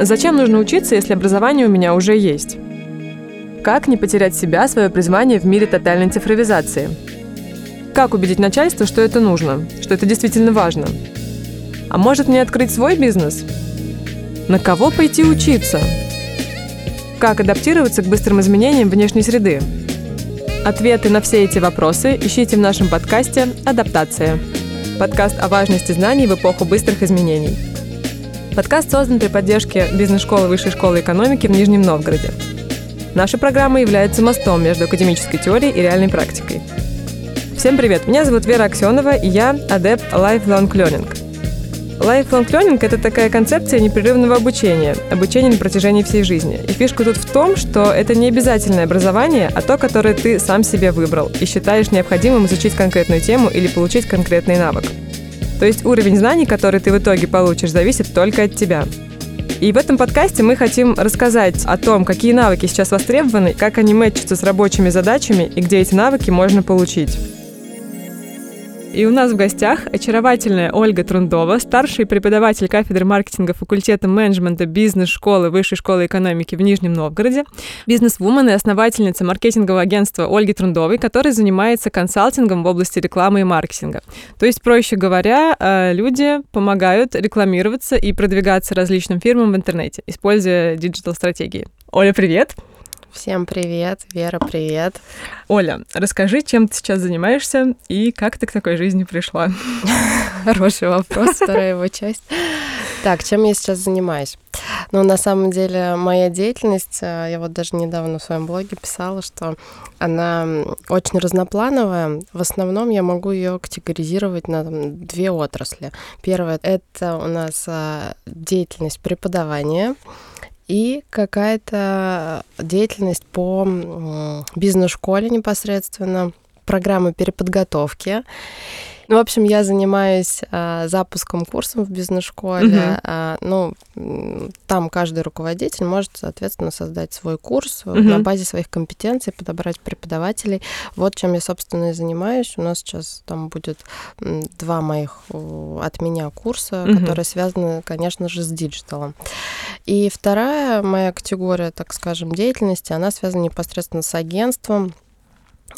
Зачем нужно учиться, если образование у меня уже есть? Как не потерять себя, свое призвание в мире тотальной цифровизации? Как убедить начальство, что это нужно, что это действительно важно? А может мне открыть свой бизнес? На кого пойти учиться? Как адаптироваться к быстрым изменениям внешней среды? Ответы на все эти вопросы ищите в нашем подкасте «Адаптация». Подкаст о важности знаний в эпоху быстрых изменений. Подкаст создан при поддержке бизнес-школы Высшей школы экономики в Нижнем Новгороде. Наша программа является мостом между академической теорией и реальной практикой. Всем привет! Меня зовут Вера Аксенова, и я адепт Lifelong Learning. Lifelong Learning – это такая концепция непрерывного обучения, обучения на протяжении всей жизни. И фишка тут в том, что это не обязательное образование, а то, которое ты сам себе выбрал и считаешь необходимым изучить конкретную тему или получить конкретный навык. То есть уровень знаний, который ты в итоге получишь, зависит только от тебя. И в этом подкасте мы хотим рассказать о том, какие навыки сейчас востребованы, как они мэчатся с рабочими задачами и где эти навыки можно получить. И у нас в гостях очаровательная Ольга Трундова, старший преподаватель кафедры маркетинга факультета менеджмента бизнес-школы Высшей школы экономики в Нижнем Новгороде, бизнес-вумен и основательница маркетингового агентства Ольги Трундовой, которая занимается консалтингом в области рекламы и маркетинга. То есть, проще говоря, э, люди помогают рекламироваться и продвигаться различным фирмам в интернете, используя диджитал-стратегии. Оля, привет! Всем привет, Вера, привет. Оля, расскажи, чем ты сейчас занимаешься и как ты к такой жизни пришла? Хороший вопрос, вторая его часть. Так, чем я сейчас занимаюсь? Ну, на самом деле, моя деятельность, э, я вот даже недавно в своем блоге писала, что она очень разноплановая. В основном я могу ее категоризировать на там, две отрасли. Первое — это у нас э, деятельность преподавания, и какая-то деятельность по бизнес-школе непосредственно, программы переподготовки. Ну, в общем, я занимаюсь а, запуском курсов в бизнес-школе. Uh-huh. А, ну, там каждый руководитель может, соответственно, создать свой курс uh-huh. на базе своих компетенций, подобрать преподавателей. Вот чем я, собственно, и занимаюсь. У нас сейчас там будет два моих от меня курса, uh-huh. которые связаны, конечно же, с digital ом. И вторая моя категория, так скажем, деятельности, она связана непосредственно с агентством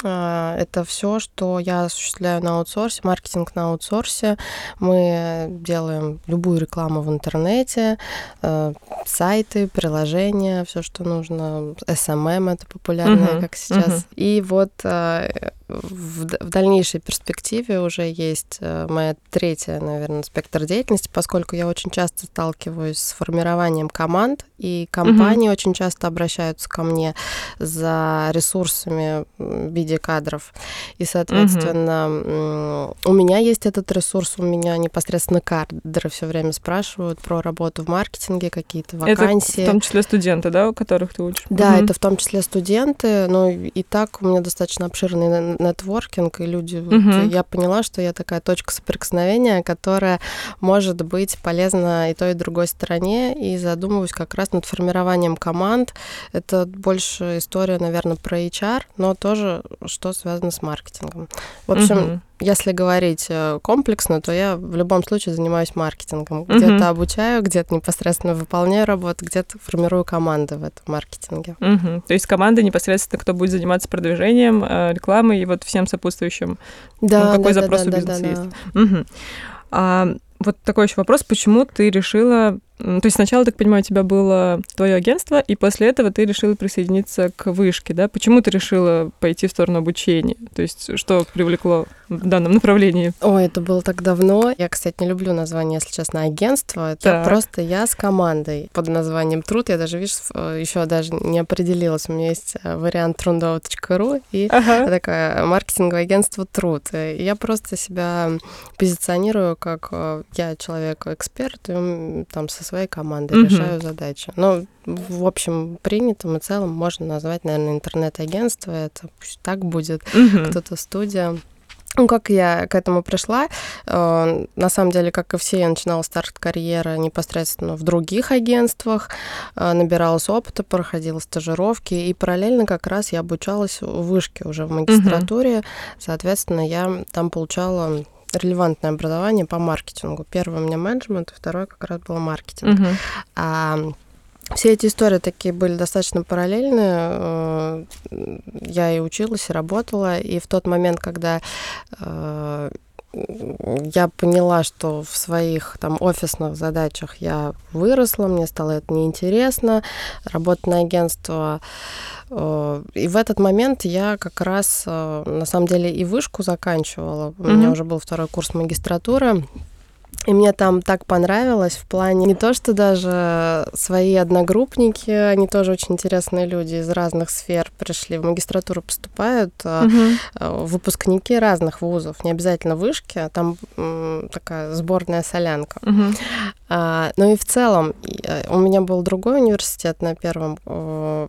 это все, что я осуществляю на аутсорсе, маркетинг на аутсорсе. Мы делаем любую рекламу в интернете, э, сайты, приложения, все, что нужно. SMM это популярное, uh-huh, как сейчас. Uh-huh. И вот э, в, в дальнейшей перспективе уже есть э, моя третья, наверное, спектр деятельности, поскольку я очень часто сталкиваюсь с формированием команд, и компании mm-hmm. очень часто обращаются ко мне за ресурсами в виде кадров. И, соответственно, mm-hmm. у меня есть этот ресурс, у меня непосредственно кадры все время спрашивают про работу в маркетинге, какие-то вакансии. Это в том числе студенты, да, у которых ты учишь? Да, mm-hmm. это в том числе студенты, но и так у меня достаточно обширный нетворкинг, и люди... Угу. Вот, я поняла, что я такая точка соприкосновения, которая может быть полезна и той, и другой стороне, и задумываюсь как раз над формированием команд. Это больше история, наверное, про HR, но тоже что связано с маркетингом. В общем, угу. Если говорить э, комплексно, то я в любом случае занимаюсь маркетингом. Угу. Где-то обучаю, где-то непосредственно выполняю работу, где-то формирую команды в этом маркетинге. Угу. То есть команда непосредственно, кто будет заниматься продвижением, э, рекламой и вот всем сопутствующим. Да, ну, какой да, запрос да, у бизнеса да, есть. Да. Угу. А, вот такой еще вопрос, почему ты решила то есть сначала, так понимаю, у тебя было твое агентство, и после этого ты решила присоединиться к вышке, да? Почему ты решила пойти в сторону обучения? То есть что привлекло в данном направлении? Ой, это было так давно. Я, кстати, не люблю название, если честно, агентство. Это так. просто я с командой под названием Труд. Я даже, видишь, еще даже не определилась. У меня есть э, вариант трудова.ру и ага. такое маркетинговое агентство Труд. И я просто себя позиционирую как э, я человек-эксперт, там со своей командой угу. решаю задачи. Но, в общем, принятым и целом можно назвать, наверное, интернет-агентство. Это пусть так будет, угу. кто-то студия. Ну, как я к этому пришла? Э, на самом деле, как и все, я начинала старт карьеры непосредственно в других агентствах, э, набиралась опыта, проходила стажировки, и параллельно как раз я обучалась в вышке уже в магистратуре. Угу. Соответственно, я там получала релевантное образование по маркетингу. Первое у меня менеджмент, второе как раз было маркетинг. Uh-huh. А все эти истории такие были достаточно параллельные. Э, я и училась, и работала. И в тот момент, когда э, я поняла, что в своих там офисных задачах я выросла, мне стало это неинтересно, работать на агентство. Э, и в этот момент я как раз, на самом деле, и вышку заканчивала. У mm-hmm. меня уже был второй курс магистратуры. И мне там так понравилось в плане не то, что даже свои одногруппники, они тоже очень интересные люди из разных сфер пришли в магистратуру поступают, угу. выпускники разных вузов, не обязательно вышки, а там такая сборная солянка. Угу. А, ну и в целом э, у меня был другой университет на первом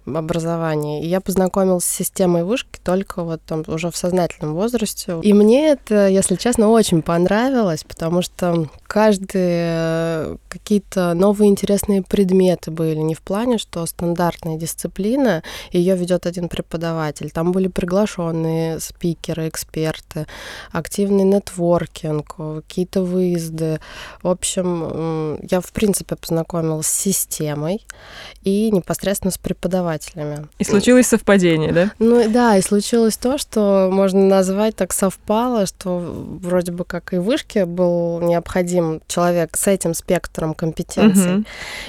образовании, и я познакомилась с системой вышки только вот там уже в сознательном возрасте. И мне это, если честно, очень понравилось, потому что каждые какие-то новые интересные предметы были. Не в плане, что стандартная дисциплина, ее ведет один преподаватель. Там были приглашенные спикеры, эксперты, активный нетворкинг, какие-то выезды. В общем, я, в принципе, познакомилась с системой и непосредственно с преподавателями. И случилось совпадение, да? Ну да, и случилось то, что можно назвать так совпало, что вроде бы как и вышки был необходим необходим человек с этим спектром компетенций. Угу.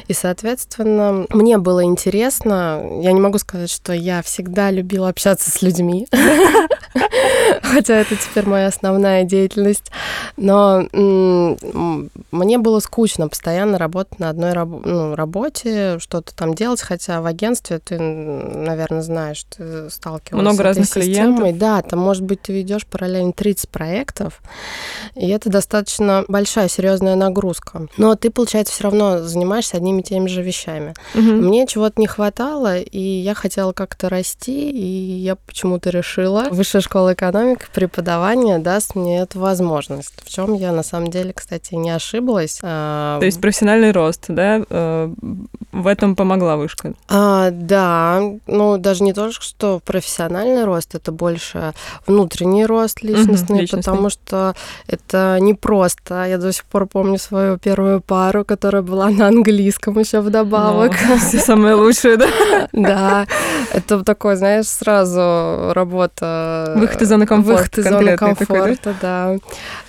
И, соответственно, мне было интересно. Я не могу сказать, что я всегда любила общаться с людьми, хотя это теперь моя основная деятельность. Но мне было скучно постоянно работать на одной ну, работе, что-то там делать, хотя в агентстве ты, наверное, знаешь, ты сталкивался Много разных клиентов. Да, там, может быть, ты ведешь параллельно 30 проектов, и это достаточно большая серьезная нагрузка. Но ты, получается, все равно занимаешься одними и теми же вещами. Угу. Мне чего-то не хватало, и я хотела как-то расти, и я почему-то решила, высшая школа экономики, преподавание даст мне эту возможность. В чем я на самом деле, кстати, не ошиблась. А, То есть профессиональный рост, да, э, в этом помогла вышка? А, да, ну даже не то, что профессиональный рост, это больше внутренний рост личностный, угу, личностный. потому что это не просто. Я до сих пор помню свою первую пару, которая была на английском еще вдобавок. Ну, все самое лучшее, да? Да, это такой, знаешь, сразу работа... Выход из зоны комфорта. Выход из зоны комфорта, да.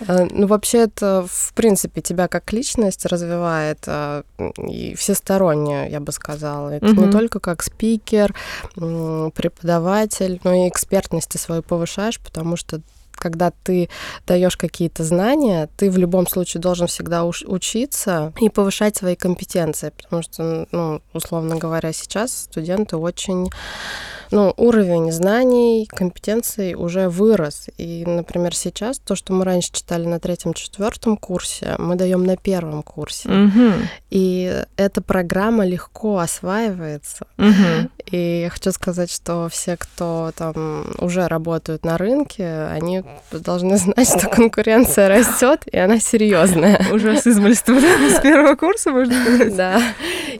Э, ну, вообще это, в принципе, тебя как личность развивает э, и всесторонне, я бы сказала. Это не только как спикер, преподаватель, но и экспертности свою повышаешь, потому что когда ты даешь какие-то знания, ты в любом случае должен всегда учиться и повышать свои компетенции, потому что, ну, условно говоря, сейчас студенты очень ну, уровень знаний, компетенций уже вырос. И, например, сейчас то, что мы раньше читали на третьем-четвертом курсе, мы даем на первом курсе. Угу. И эта программа легко осваивается. Угу. И я хочу сказать, что все, кто там уже работают на рынке, они должны знать, что конкуренция растет, и она серьезная. Уже с измольства, с первого курса, можно сказать. Да.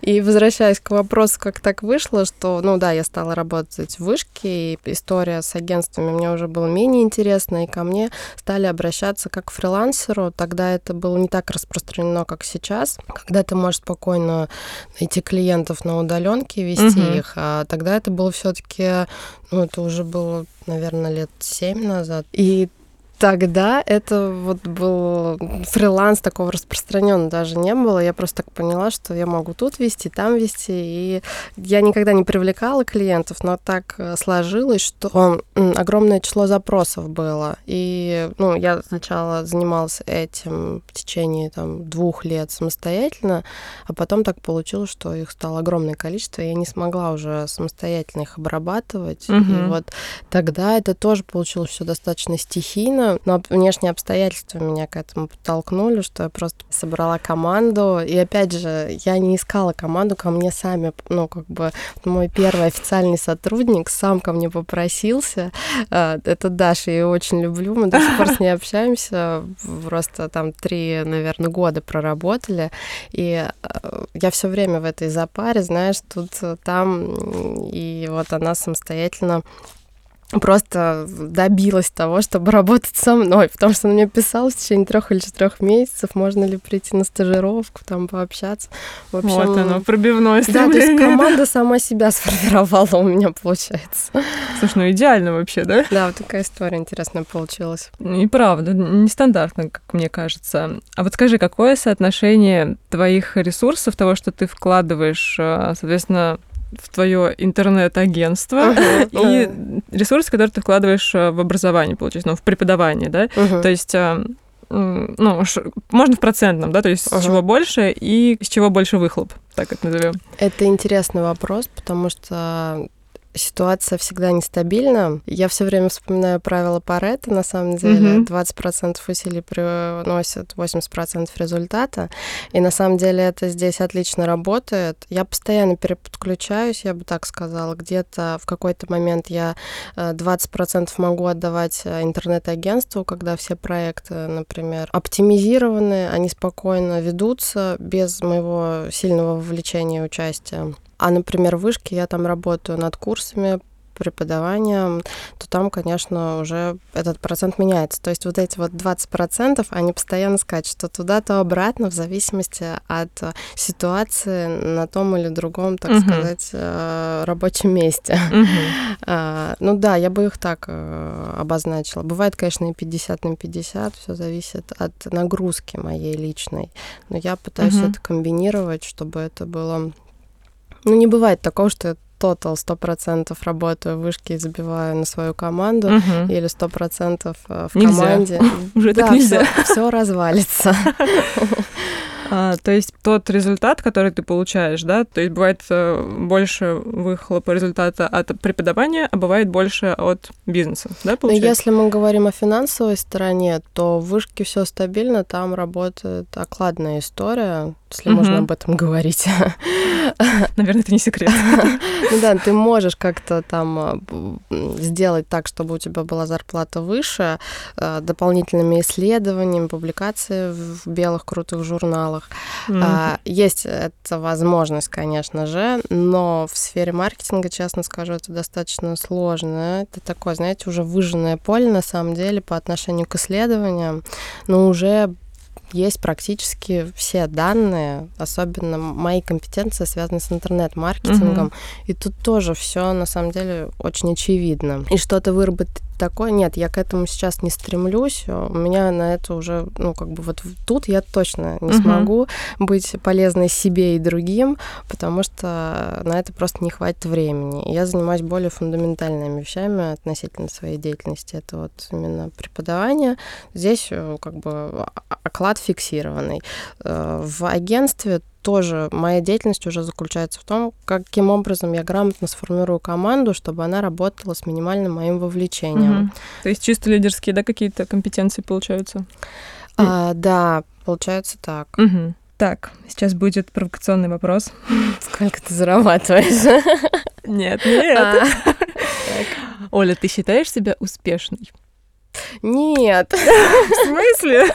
И возвращаясь к вопросу, как так вышло, что, ну да, я стала работать в вышке, и история с агентствами мне уже была менее интересна, и ко мне стали обращаться как к фрилансеру. Тогда это было не так распространено, как сейчас, когда ты можешь спокойно найти клиентов на удаленке, вести угу. их, а тогда это было все-таки, ну, это уже было, наверное, лет семь назад. И Тогда это вот был фриланс такого распространенного даже не было. Я просто так поняла, что я могу тут вести, там вести. И я никогда не привлекала клиентов, но так э, сложилось, что огромное число запросов было. И ну, я сначала занималась этим в течение там, двух лет самостоятельно, а потом так получилось, что их стало огромное количество, и я не смогла уже самостоятельно их обрабатывать. Угу. И вот тогда это тоже получилось все достаточно стихийно но внешние обстоятельства меня к этому подтолкнули, что я просто собрала команду. И опять же, я не искала команду, ко мне сами, ну, как бы мой первый официальный сотрудник сам ко мне попросился. А, это Даша, я ее очень люблю, мы до сих пор с ней общаемся, просто там три, наверное, года проработали. И а, я все время в этой запаре, знаешь, тут, там, и вот она самостоятельно просто добилась того, чтобы работать со мной, потому что он мне писал в течение трех или четырех месяцев, можно ли прийти на стажировку, там пообщаться. В общем, вот оно, пробивное стремление. Да, то есть команда сама себя сформировала у меня, получается. Слушай, ну идеально вообще, да? Да, вот такая история интересная получилась. И правда, нестандартно, как мне кажется. А вот скажи, какое соотношение твоих ресурсов, того, что ты вкладываешь, э, соответственно, в твое интернет-агентство и ресурсы, которые ты вкладываешь э, в образование, получается, ну, в преподавание, да? То есть э, ну, можно в процентном, да, то есть с чего больше и с чего больше выхлоп, так это назовем. Это интересный вопрос, потому что ситуация всегда нестабильна. Я все время вспоминаю правила Паретта, на самом деле. Mm-hmm. 20% усилий приносят 80% результата. И на самом деле это здесь отлично работает. Я постоянно переподключаюсь, я бы так сказала. Где-то в какой-то момент я 20% э, могу отдавать э, интернет-агентству, когда все проекты, например, оптимизированы, они спокойно ведутся без моего сильного вовлечения и участия. А, например, в вышке я там работаю над курсами преподавания, то там, конечно, уже этот процент меняется. То есть вот эти вот 20%, они постоянно скачут то туда, то обратно, в зависимости от ситуации на том или другом, так uh-huh. сказать, э, рабочем месте. Uh-huh. ну да, я бы их так э, обозначила. Бывает, конечно, и 50 на 50, все зависит от нагрузки моей личной. Но я пытаюсь uh-huh. это комбинировать, чтобы это было ну, не бывает такого, что тотал сто процентов работаю в вышке и забиваю на свою команду угу. или сто процентов э, в нельзя. команде. Уже да, так нельзя. Все развалится. А, то есть тот результат, который ты получаешь, да, то есть бывает э, больше выхлопа результата от преподавания, а бывает больше от бизнеса, да, получается? Если мы говорим о финансовой стороне, то в вышке все стабильно, там работает окладная история, если угу. можно об этом говорить. Наверное, это не секрет. Ну да, ты можешь как-то там э, сделать так, чтобы у тебя была зарплата выше, э, дополнительными исследованиями, публикации в белых крутых журналах. Mm-hmm. Есть эта возможность, конечно же, но в сфере маркетинга, честно скажу, это достаточно сложно. Это такое, знаете, уже выжженное поле на самом деле по отношению к исследованиям, но уже есть практически все данные, особенно мои компетенции связаны с интернет-маркетингом. Угу. И тут тоже все на самом деле очень очевидно. И что-то выработать такое, нет, я к этому сейчас не стремлюсь. У меня на это уже, ну, как бы вот тут я точно не угу. смогу быть полезной себе и другим, потому что на это просто не хватит времени. Я занимаюсь более фундаментальными вещами относительно своей деятельности. Это вот именно преподавание. Здесь э, как бы оклад фиксированный. Э, в агентстве тоже моя деятельность уже заключается в том, каким образом я грамотно сформирую команду, чтобы она работала с минимальным моим вовлечением. Угу. То есть чисто лидерские, да, какие-то компетенции получаются? А, да, получается так. Угу. Так, сейчас будет провокационный вопрос. Сколько ты зарабатываешь? Нет, нет. А. Оля, ты считаешь себя успешной? Нет. В смысле?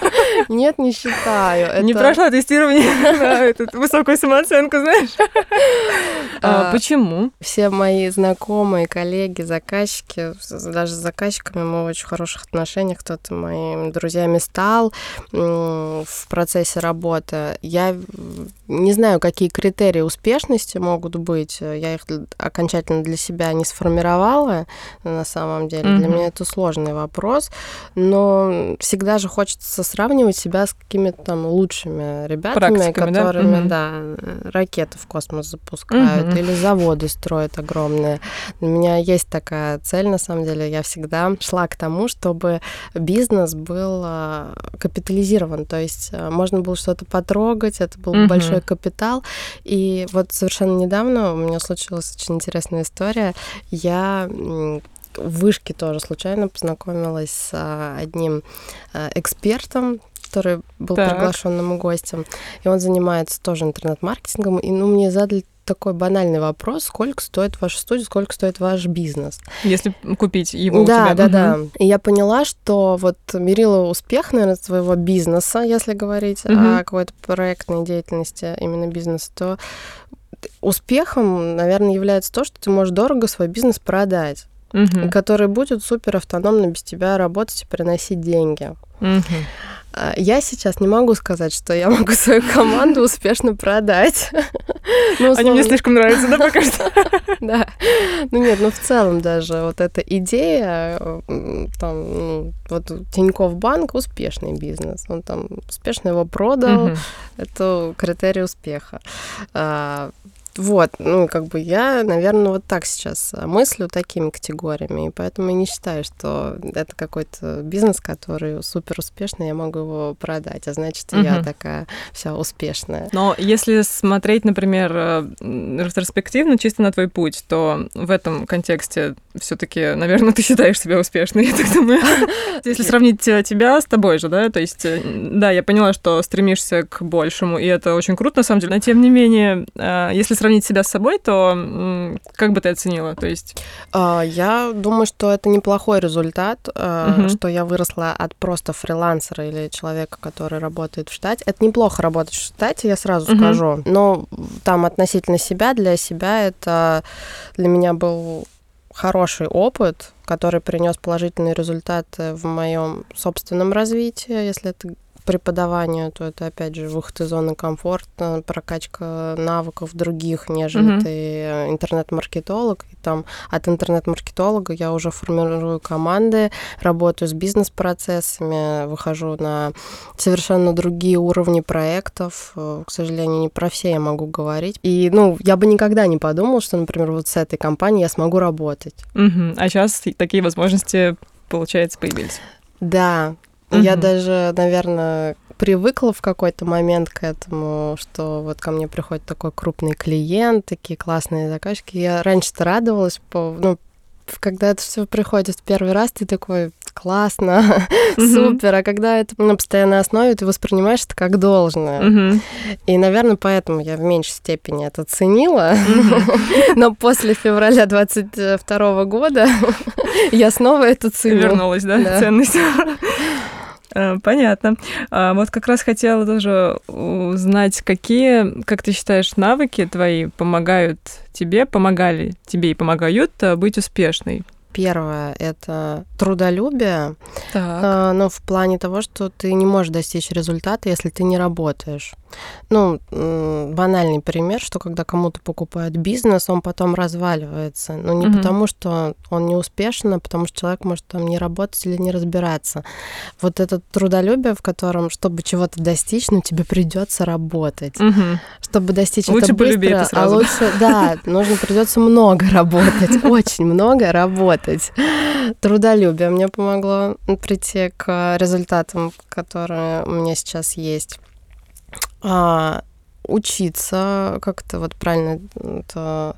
Нет, не считаю. Это... Не прошла тестирование на эту высокую самооценку, знаешь? А, а, почему? Все мои знакомые, коллеги, заказчики, даже с заказчиками мы в очень хороших отношениях, кто-то моими друзьями стал в процессе работы. Я не знаю, какие критерии успешности могут быть. Я их окончательно для себя не сформировала на самом деле. Mm-hmm. Для меня это сложный вопрос но всегда же хочется сравнивать себя с какими-то там лучшими ребятами, которыми, да, да, ракеты в космос запускают угу. или заводы строят огромные. У меня есть такая цель, на самом деле, я всегда шла к тому, чтобы бизнес был капитализирован, то есть можно было что-то потрогать, это был угу. большой капитал. И вот совершенно недавно у меня случилась очень интересная история. Я в вышке тоже случайно познакомилась с а, одним а, экспертом, который был так. приглашенным гостем, и он занимается тоже интернет-маркетингом, и ну, мне задали такой банальный вопрос, сколько стоит ваша студия, сколько стоит ваш бизнес. Если купить его да, у тебя. Да, да, да. И я поняла, что вот мерила успех, наверное, своего бизнеса, если говорить угу. о какой-то проектной деятельности именно бизнеса, то успехом, наверное, является то, что ты можешь дорого свой бизнес продать. Мгм. который будет супер автономно без тебя работать и приносить деньги. Мгм. А, Я сейчас не могу сказать, что я могу свою команду успешно продать. Ну, Они мне слишком нравятся, да, пока что? Да. Ну нет, ну в целом даже вот эта идея, там, ну, вот Тинькофф Банк успешный бизнес. Он там успешно его продал, это критерий успеха. Вот, ну, как бы я, наверное, вот так сейчас а, мыслю такими категориями, и поэтому я не считаю, что это какой-то бизнес, который супер успешный, я могу его продать, а значит, я Мгм. такая вся успешная. Но если смотреть, например, э, ретроспективно, чисто на твой путь, то в этом контексте все таки наверное, ты считаешь себя успешной, я так думаю. Если сравнить э, тебя с тобой же, да, то есть, э, да, я поняла, что стремишься к большему, и это очень круто, на самом деле, но тем не менее, э, если сравнить себя с собой, то как бы ты оценила? То есть, А, Я думаю, что это неплохой результат, Мгм. что я выросла от просто фрилансера или человека, который работает в штате. Это неплохо работать в штате, я сразу Мгм. скажу. Но там относительно себя, для себя это для меня был хороший опыт, который принес положительные результаты в моем собственном развитии, если это преподавание, то это опять же выход из зоны комфорта, прокачка навыков других, нежели Мгм. ты интернет-маркетолог. И там от интернет-маркетолога я уже формирую команды, работаю с бизнес-процессами, выхожу на совершенно другие уровни проектов. К сожалению, не про все я могу говорить. И, ну, я бы никогда не подумала, что, например, вот с этой компанией я смогу работать. мгм, а сейчас такие возможности, получается, появились. Да, я даже, наверное, привыкла в какой-то момент к этому, что вот ко мне приходит такой крупный клиент, такие классные заказчики. Я раньше-то радовалась, по, ну, когда это все приходит в первый раз, ты такой классно, супер, а когда это на постоянной основе, ты воспринимаешь это как должное. И, наверное, поэтому я в меньшей степени это ценила. Но после февраля 22 года я снова это ценю. Вернулась, да, Да. ценность. Э, Понятно. А Вот как раз хотела тоже узнать, какие, как ты считаешь, навыки твои помогают тебе, помогали тебе и помогают э, быть успешной? Первое — это трудолюбие, Так. а, но в плане того, что ты не можешь достичь результата, если ты не работаешь. Ну, банальный пример, что когда кому-то покупают бизнес, он потом разваливается. Но не Мгм. потому, что он не успешен, а потому что человек может там не работать или не разбираться. Вот это трудолюбие, в котором, чтобы чего-то достичь, ну, тебе придется работать. Мгм. Чтобы достичь Лучше это быстро, это сразу. а лучше, да, нужно придется много работать, очень много работать. Трудолюбие мне помогло прийти к результатам, которые у меня сейчас есть. А, учиться как-то вот правильно это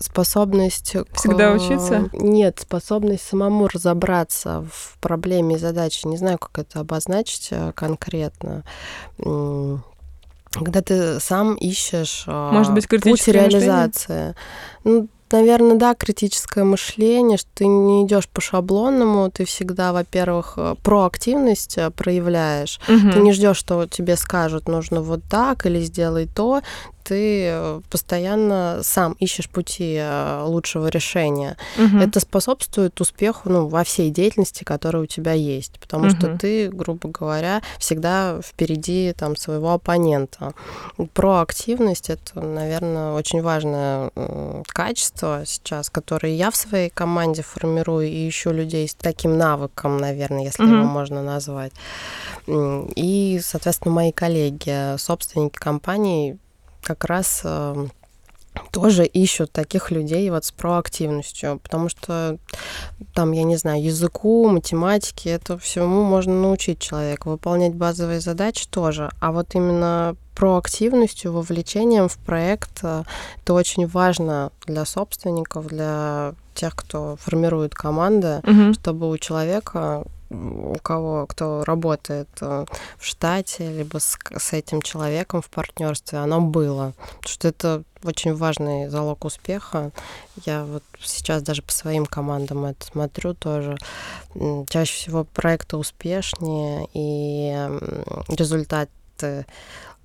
способность к- Всегда учиться? нет способность самому разобраться в проблеме и задаче не знаю как это обозначить э, конкретно когда ты сам ищешь а, Может быть, путь критическое мышление? реализации ну Наверное, да, критическое мышление, что ты не идешь по шаблонному, ты всегда, во-первых, э, проактивность э, проявляешь. Мгм. Ты не ждешь, что тебе скажут, нужно вот так или сделай то. Ты э, постоянно сам ищешь пути э, лучшего решения. Мгм. Это способствует успеху ну, во всей деятельности, которая у тебя есть. Потому что Мгм. ты, грубо говоря, всегда впереди там, своего оппонента. Проактивность это, наверное, очень важное м, качество сейчас, которое я в своей команде формирую и ищу людей с таким навыком, наверное, если Мгм. его можно назвать. И, соответственно, мои коллеги, собственники компаний как раз э, тоже ищут таких людей вот с проактивностью, потому что там, я не знаю, языку, математике, это всему можно научить человека. Выполнять базовые задачи тоже. А вот именно проактивностью, вовлечением в проект э, это очень важно для собственников, для тех, кто формирует команды, Мгм. чтобы у человека, у кого, кто работает э, в штате, либо с, с этим человеком в партнерстве, оно было. Потому что это очень важный залог успеха. Я вот сейчас даже по своим командам это смотрю тоже. Чаще всего проекты успешнее, и результаты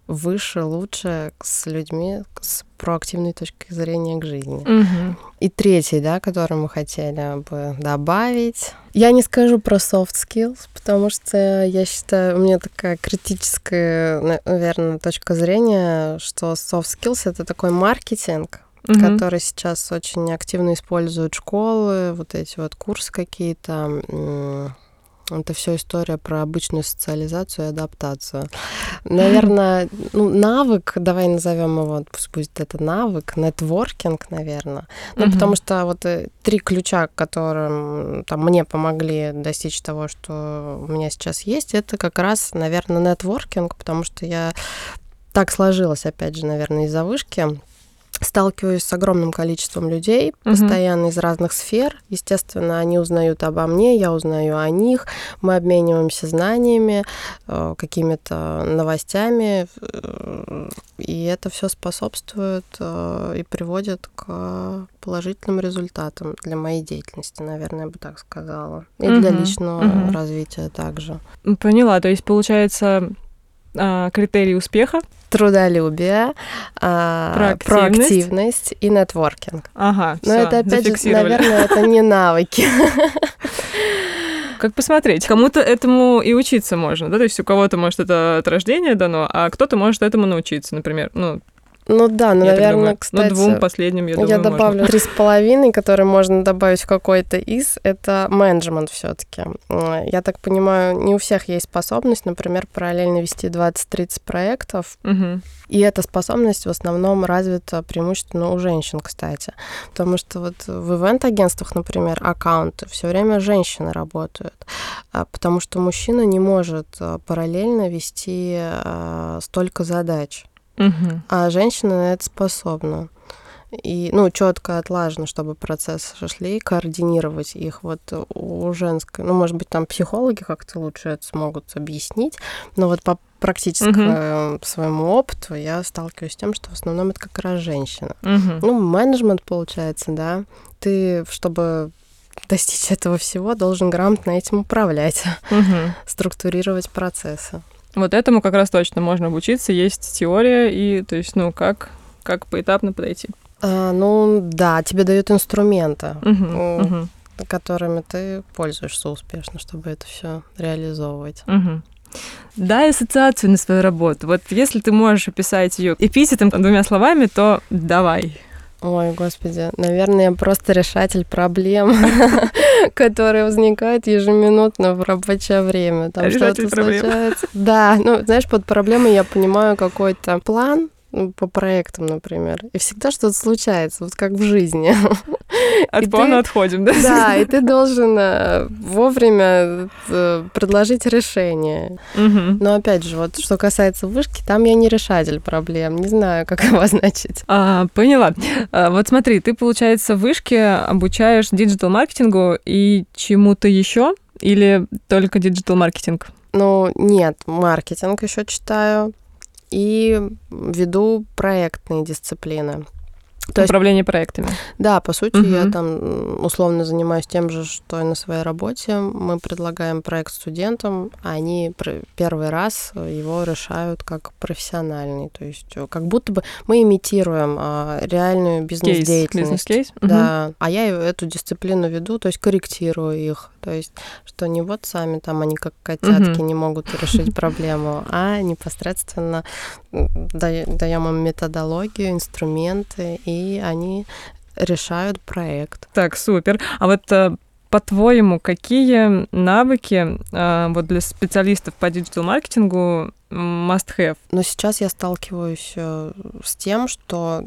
выше, лучше с людьми с проактивной точкой зрения к жизни. Мгм. И третий, да, который мы хотели бы добавить. Я не скажу про soft skills, потому что я считаю, у меня такая критическая, наверное, точка зрения, что soft skills это такой маркетинг, Мгм. который сейчас очень активно используют школы, вот эти вот курсы какие-то. Это все история про обычную социализацию и адаптацию. Наверное, ну, навык, давай назовем его, пусть будет это навык, нетворкинг, наверное. Ну, Мгм. потому что вот э, три ключа, которым там мне помогли достичь того, что у меня сейчас есть, это как раз, наверное, нетворкинг, потому что я так сложилось, опять же, наверное, из-за вышки. Сталкиваюсь с огромным количеством людей, Мгм. постоянно из разных сфер. Естественно, они узнают обо мне, я узнаю о них. Мы обмениваемся знаниями, э, какими-то новостями. э, И это все способствует э, и приводит к положительным результатам для моей деятельности, наверное, я бы так сказала. И для Мгм. личного Мгм. развития также. Поняла. То есть, получается, а, критерий успеха. Трудолюбие, а, Проактивность. проактивность и нетворкинг. Ага, Но всё, это, опять же, наверное, это не навыки. Как посмотреть? Кому-то этому и учиться можно, да? То есть у кого-то, может, это от рождения дано, а кто-то может этому научиться, например. Ну, Ну да, ну, я наверное, думаю. кстати... Ну, двум последним, я думаю, Я добавлю три с половиной, которые можно добавить в какой-то из. Это менеджмент все-таки. Я так понимаю, не у всех есть способность, например, параллельно вести 20-30 проектов. Мгм. И эта способность в основном развита преимущественно у женщин, кстати. Потому что вот в ивент-агентствах, например, аккаунты все время женщины работают. А, Потому что мужчина не может а, параллельно вести а, столько задач. Мгм. А женщина на это способна. И, ну, четко отлажено, чтобы процессы шли, координировать их. Вот у женской, ну, может быть, там психологи как-то лучше это смогут объяснить, но вот по практическому своему опыту я сталкиваюсь с тем, что в основном это как раз женщина. Мгм. Ну, менеджмент получается, да. Ты, чтобы достичь этого всего, должен грамотно этим управлять, Мгм. структурировать процессы. Вот этому как раз точно можно обучиться. Есть теория и, то есть, ну, как, как поэтапно подойти. А, ну, да, тебе дают инструменты. О. Мгм. которыми ты пользуешься успешно, чтобы это все реализовывать. Мгм. Дай ассоциацию на свою работу. Вот если ты можешь описать ее эпитетом двумя словами, то давай. Ой, господи, наверное, я просто решатель проблем, которые возникают ежеминутно в рабочее время. Там что-то случается. Да, ну, знаешь, под проблемой я понимаю какой-то план, по проектам, например. И всегда что-то случается, вот как в жизни. От И плана ты- отходим, да? Да, и ты должен э, вовремя э, предложить решение. Но опять же, вот что касается вышки, там я не решатель проблем. Не знаю, как обозначить. А, поняла. А, вот смотри, ты, получается, в вышке обучаешь digital-маркетингу и чему-то еще или только digital-маркетинг? Ну, нет, маркетинг еще читаю и веду проектные дисциплины. То есть, Управление проектами. да, по сути, Мгм. я там условно занимаюсь тем же, что и на своей работе. Мы предлагаем проект студентам, а они первый раз его решают как профессиональный. То есть э, как будто бы мы имитируем а, реальную бизнес-деятельность. бизнес-кейс. Мгм. Да, а я эту дисциплину веду, то есть корректирую их. То есть, что не вот сами там они как котятки Мгм. не могут решить проблему, а непосредственно даем им методологию, инструменты, и они решают проект. Так, супер. А вот э, по-твоему, какие навыки э, вот для специалистов по диджитал-маркетингу must have? Но сейчас я сталкиваюсь э, с тем, что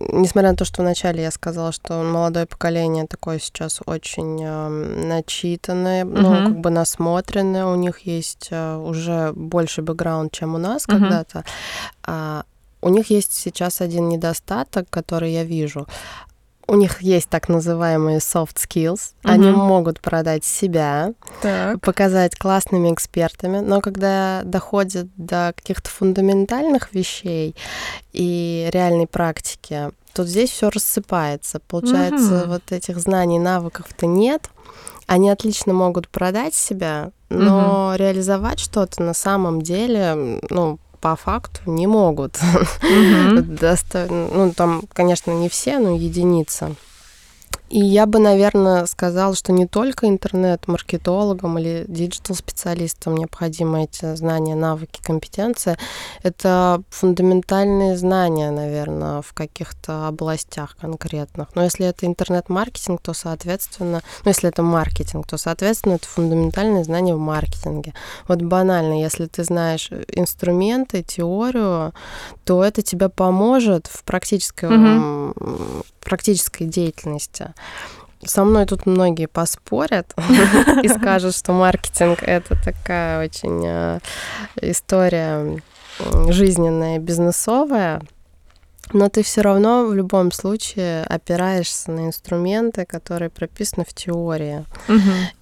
несмотря на то, что вначале я сказала, что молодое поколение такое сейчас очень э, начитанное, ну, Мгм. как бы насмотренное, у них есть э, уже больше бэкграунд, чем у нас Мгм. когда-то. А, у них есть сейчас один недостаток, который я вижу. У них есть так называемые soft skills. Они Мгм. могут продать себя, Так. показать классными экспертами, но когда доходит до каких-то фундаментальных вещей и реальной практики, то здесь все рассыпается. Получается, Мгм. вот этих знаний, навыков-то нет. Они отлично могут продать себя, но реализовать что-то на самом деле, ну, по факту не могут. Ну, там, конечно, не все, но единицы. И я бы, наверное, сказала, что не только интернет-маркетологам или digital-специалистам необходимы эти знания, навыки, компетенции. Это фундаментальные знания, наверное, в каких-то областях конкретных. Но если это интернет-маркетинг, то, соответственно, ну, если это маркетинг, то, соответственно, это фундаментальные знания в маркетинге. Вот банально, если ты знаешь инструменты, теорию, то это тебе поможет в практической, mm-hmm. практической деятельности. Со мной тут многие поспорят и скажут, что маркетинг это такая очень э, история жизненная, бизнесовая. Но ты все равно в любом случае опираешься на инструменты, которые прописаны в теории.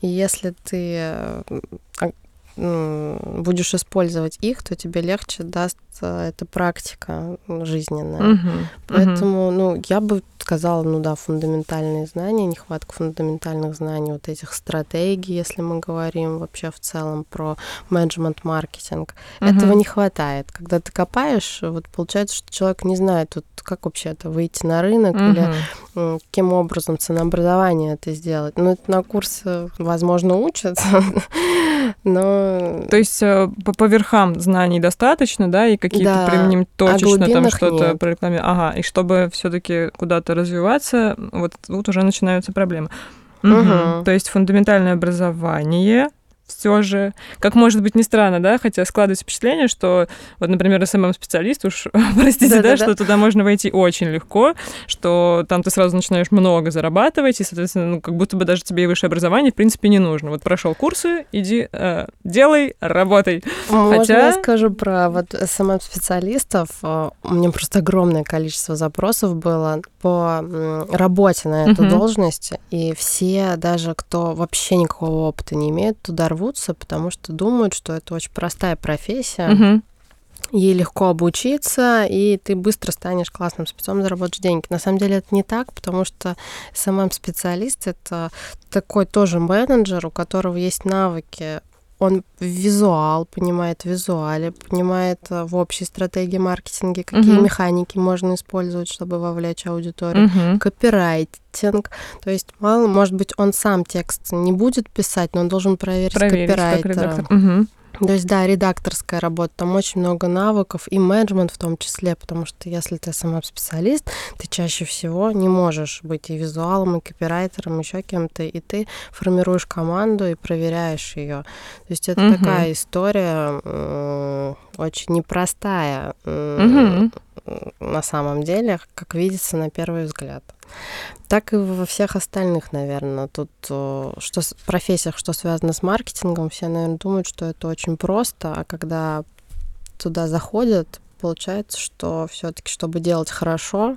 И если ты э, будешь использовать их, то тебе легче даст э, эта практика жизненная. Угу, Поэтому, угу. ну, я бы сказала, ну да, фундаментальные знания, нехватка фундаментальных знаний, вот этих стратегий, если мы говорим вообще в целом про менеджмент-маркетинг. Угу. Этого не хватает. Когда ты копаешь, вот получается, что человек не знает, вот как вообще это выйти на рынок угу. или каким образом ценообразование это сделать. Ну, это на курсе, возможно, учат, но... То есть э, по, по верхам знаний достаточно, да, и какие-то да. применим точечно а там что-то прорекламировать. Ага, и чтобы все таки куда-то развиваться, вот тут уже начинаются проблемы. Угу. Угу. То есть фундаментальное образование, все же, как может быть не странно, да, хотя складывается впечатление, что вот, например, SMM-специалист, уж простите, да, да, да, что туда можно войти очень легко, что там ты сразу начинаешь много зарабатывать, и, соответственно, ну, как будто бы даже тебе и высшее образование, в принципе, не нужно. Вот прошел курсы, иди, э, делай, работай. Можно хотя... я скажу про вот СММ-специалистов? Э, у меня просто огромное количество запросов было по работе на эту uh-huh. должность, и все, даже кто вообще никакого опыта не имеет, туда рвутся, потому что думают, что это очень простая профессия. Угу. Ей легко обучиться, и ты быстро станешь классным спецом, заработаешь деньги. На самом деле это не так, потому что сам специалист это такой тоже менеджер, у которого есть навыки он визуал, понимает визуале, понимает э, в общей стратегии маркетинга, какие uh-huh. механики можно использовать, чтобы вовлечь аудиторию, uh-huh. копирайтинг. То есть, мало, может быть, он сам текст не будет писать, но он должен проверить, проверить копирайтера. Как uh-huh. То есть, да, редакторская работа, там очень много навыков, и менеджмент в том числе, потому что если ты сама специалист, ты чаще всего не можешь быть и визуалом, и копирайтером, еще кем-то, и ты формируешь команду и проверяешь ее. То есть это угу. такая история э, очень непростая э, угу. на самом деле, как видится на первый взгляд так и во всех остальных, наверное. Тут э, что в профессиях, что связано с маркетингом, все, наверное, думают, что это очень просто, а когда туда заходят, получается, что все-таки, чтобы делать хорошо,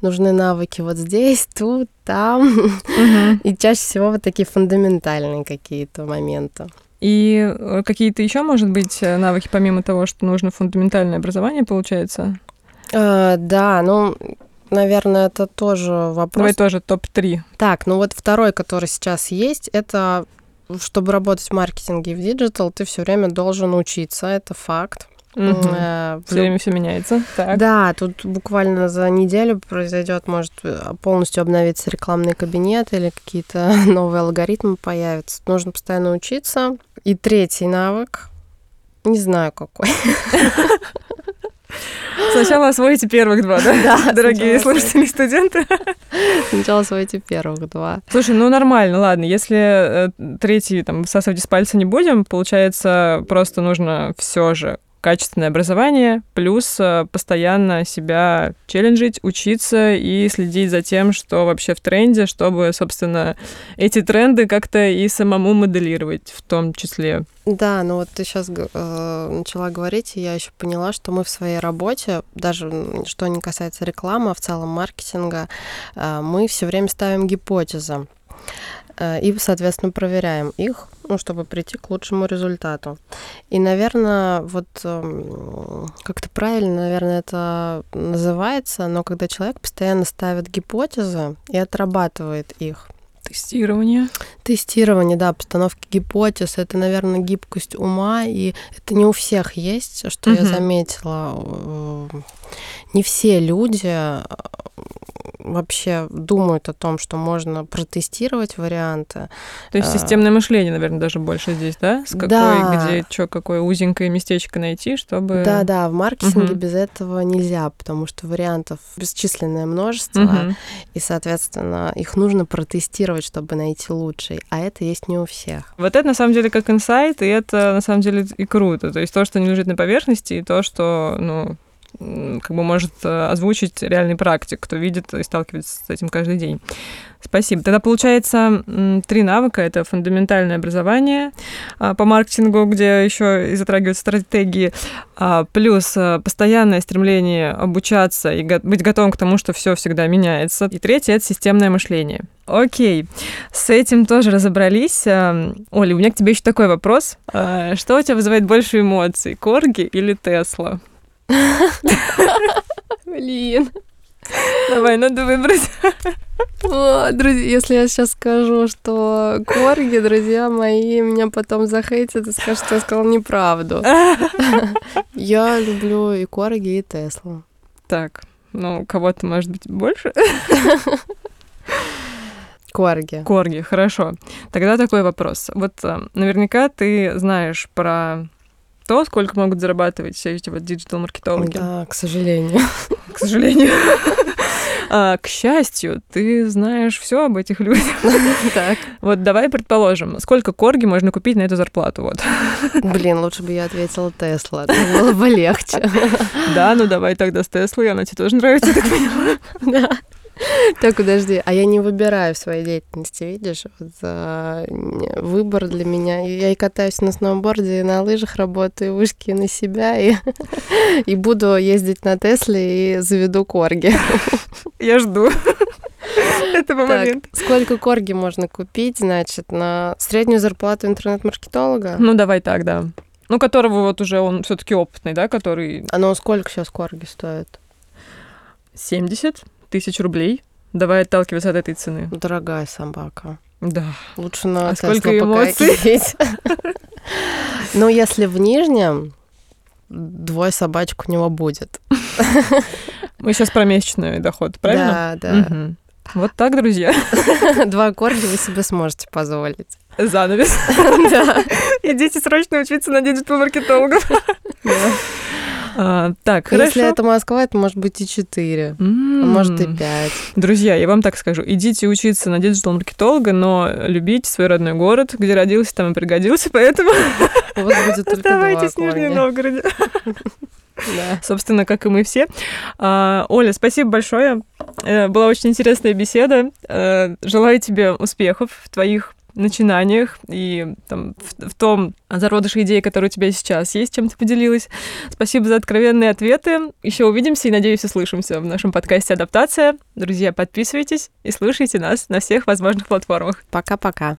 нужны навыки вот здесь, тут, там. Угу. И чаще всего вот такие фундаментальные какие-то моменты. И э, какие-то еще, может быть, э, навыки, помимо того, что нужно фундаментальное образование, получается? А, да, ну, наверное, это тоже вопрос. Давай тоже топ-3. Так, ну вот второй, который сейчас есть, это чтобы работать в маркетинге и в digital, ты все время должен учиться, это факт. Угу. Э, все время все меняется. Так. Да, тут буквально за неделю произойдет, может полностью обновиться рекламный кабинет или какие-то новые алгоритмы появятся. Нужно постоянно учиться. И третий навык, не знаю какой. Сначала освоите первых два, да? Да. Дорогие слушатели студенты. Сначала освоите первых два. Слушай, ну нормально, ладно. Если э, третий, там, всасывать из пальца не будем, получается, просто нужно все же качественное образование, плюс э, постоянно себя челленджить, учиться и следить за тем, что вообще в тренде, чтобы, собственно, эти тренды как-то и самому моделировать в том числе. Да, ну вот ты сейчас э, начала говорить, и я еще поняла, что мы в своей работе, даже что не касается рекламы, а в целом маркетинга, э, мы все время ставим гипотезы. Э, и, соответственно, проверяем их, ну, чтобы прийти к лучшему результату. И, наверное, вот эм, как-то правильно, наверное, это называется, но когда человек постоянно ставит гипотезы и отрабатывает их, Тестирование. Тестирование, да, постановки гипотез, это, наверное, гибкость ума, и это не у всех есть, что угу. я заметила. Не все люди вообще думают о том, что можно протестировать варианты. То есть а, системное мышление, наверное, даже больше здесь, да? С какой, да. где, что, какое узенькое местечко найти, чтобы... Да, да, в маркетинге угу. без этого нельзя, потому что вариантов бесчисленное множество, угу. и, соответственно, их нужно протестировать, чтобы найти лучший, а это есть не у всех. Вот это, на самом деле, как инсайт, и это, на самом деле, и круто. То есть то, что не лежит на поверхности, и то, что, ну, как бы может э, озвучить реальный практик, кто видит и сталкивается с этим каждый день. Спасибо. Тогда получается три навыка. Это фундаментальное образование а, по маркетингу, где еще и затрагивают стратегии, а, плюс э, постоянное стремление обучаться и быть готовым к тому, что все всегда меняется. И третье — это системное мышление. Окей, с этим тоже разобрались. Э, Оля, у меня к тебе еще такой вопрос. Что у тебя вызывает больше эмоций, Корги или Тесла? Блин. Давай, надо выбрать. О, друзья, если я сейчас скажу, что корги, друзья мои, меня потом захейтят и скажут, что я сказала неправду. Я люблю и корги, и Теслу. Так, ну, кого-то, может быть, больше? Корги. Корги, хорошо. Тогда такой вопрос. Вот э, наверняка ты знаешь про то, сколько могут зарабатывать все эти вот диджитал-маркетологи. Да, к сожалению. К сожалению. А, к счастью, ты знаешь все об этих людях. Так. Вот давай предположим, сколько корги можно купить на эту зарплату? Вот. Блин, лучше бы я ответила Тесла, было бы легче. Да, ну давай тогда с Теслой, она тебе тоже нравится, так понимаю. Да. Так, подожди, а я не выбираю в своей деятельности, видишь? Вот, выбор для меня. Я и катаюсь на сноуборде, и на лыжах работаю, вышки на себя, и, и буду ездить на Тесле и заведу корги. Я жду этого момента. Сколько корги можно купить, значит, на среднюю зарплату интернет-маркетолога? Ну, давай так, да. Ну, которого вот уже он все таки опытный, да, который... А ну, сколько сейчас корги стоят? 70 тысяч рублей. Давай отталкиваться от этой цены. Дорогая собака. Да. Лучше на а сколько эмоций? Ну, если в Нижнем, двое собачек у него будет. Мы сейчас про месячный доход, правильно? Да, да. Угу. Вот так, друзья. Два корги вы себе сможете позволить. Занавес. Да. Идите срочно учиться на диджитал-маркетологов. А, так, хорошо. Если это Москва, это может быть и 4, а может и 5. Друзья, я вам так скажу, идите учиться на диджитал-маркетолога, но любите свой родной город, где родился, там и пригодился, поэтому У вас будет только Оставайтесь в Нижнем Новгороде. Да. Собственно, как и мы все. А, Оля, спасибо большое. Э, была очень интересная беседа. Э, желаю тебе успехов в твоих начинаниях и там, в, в том зародыше идеи, которые у тебя сейчас есть, чем ты поделилась. Спасибо за откровенные ответы. Еще увидимся и, надеюсь, услышимся в нашем подкасте «Адаптация». Друзья, подписывайтесь и слушайте нас на всех возможных платформах. Пока-пока.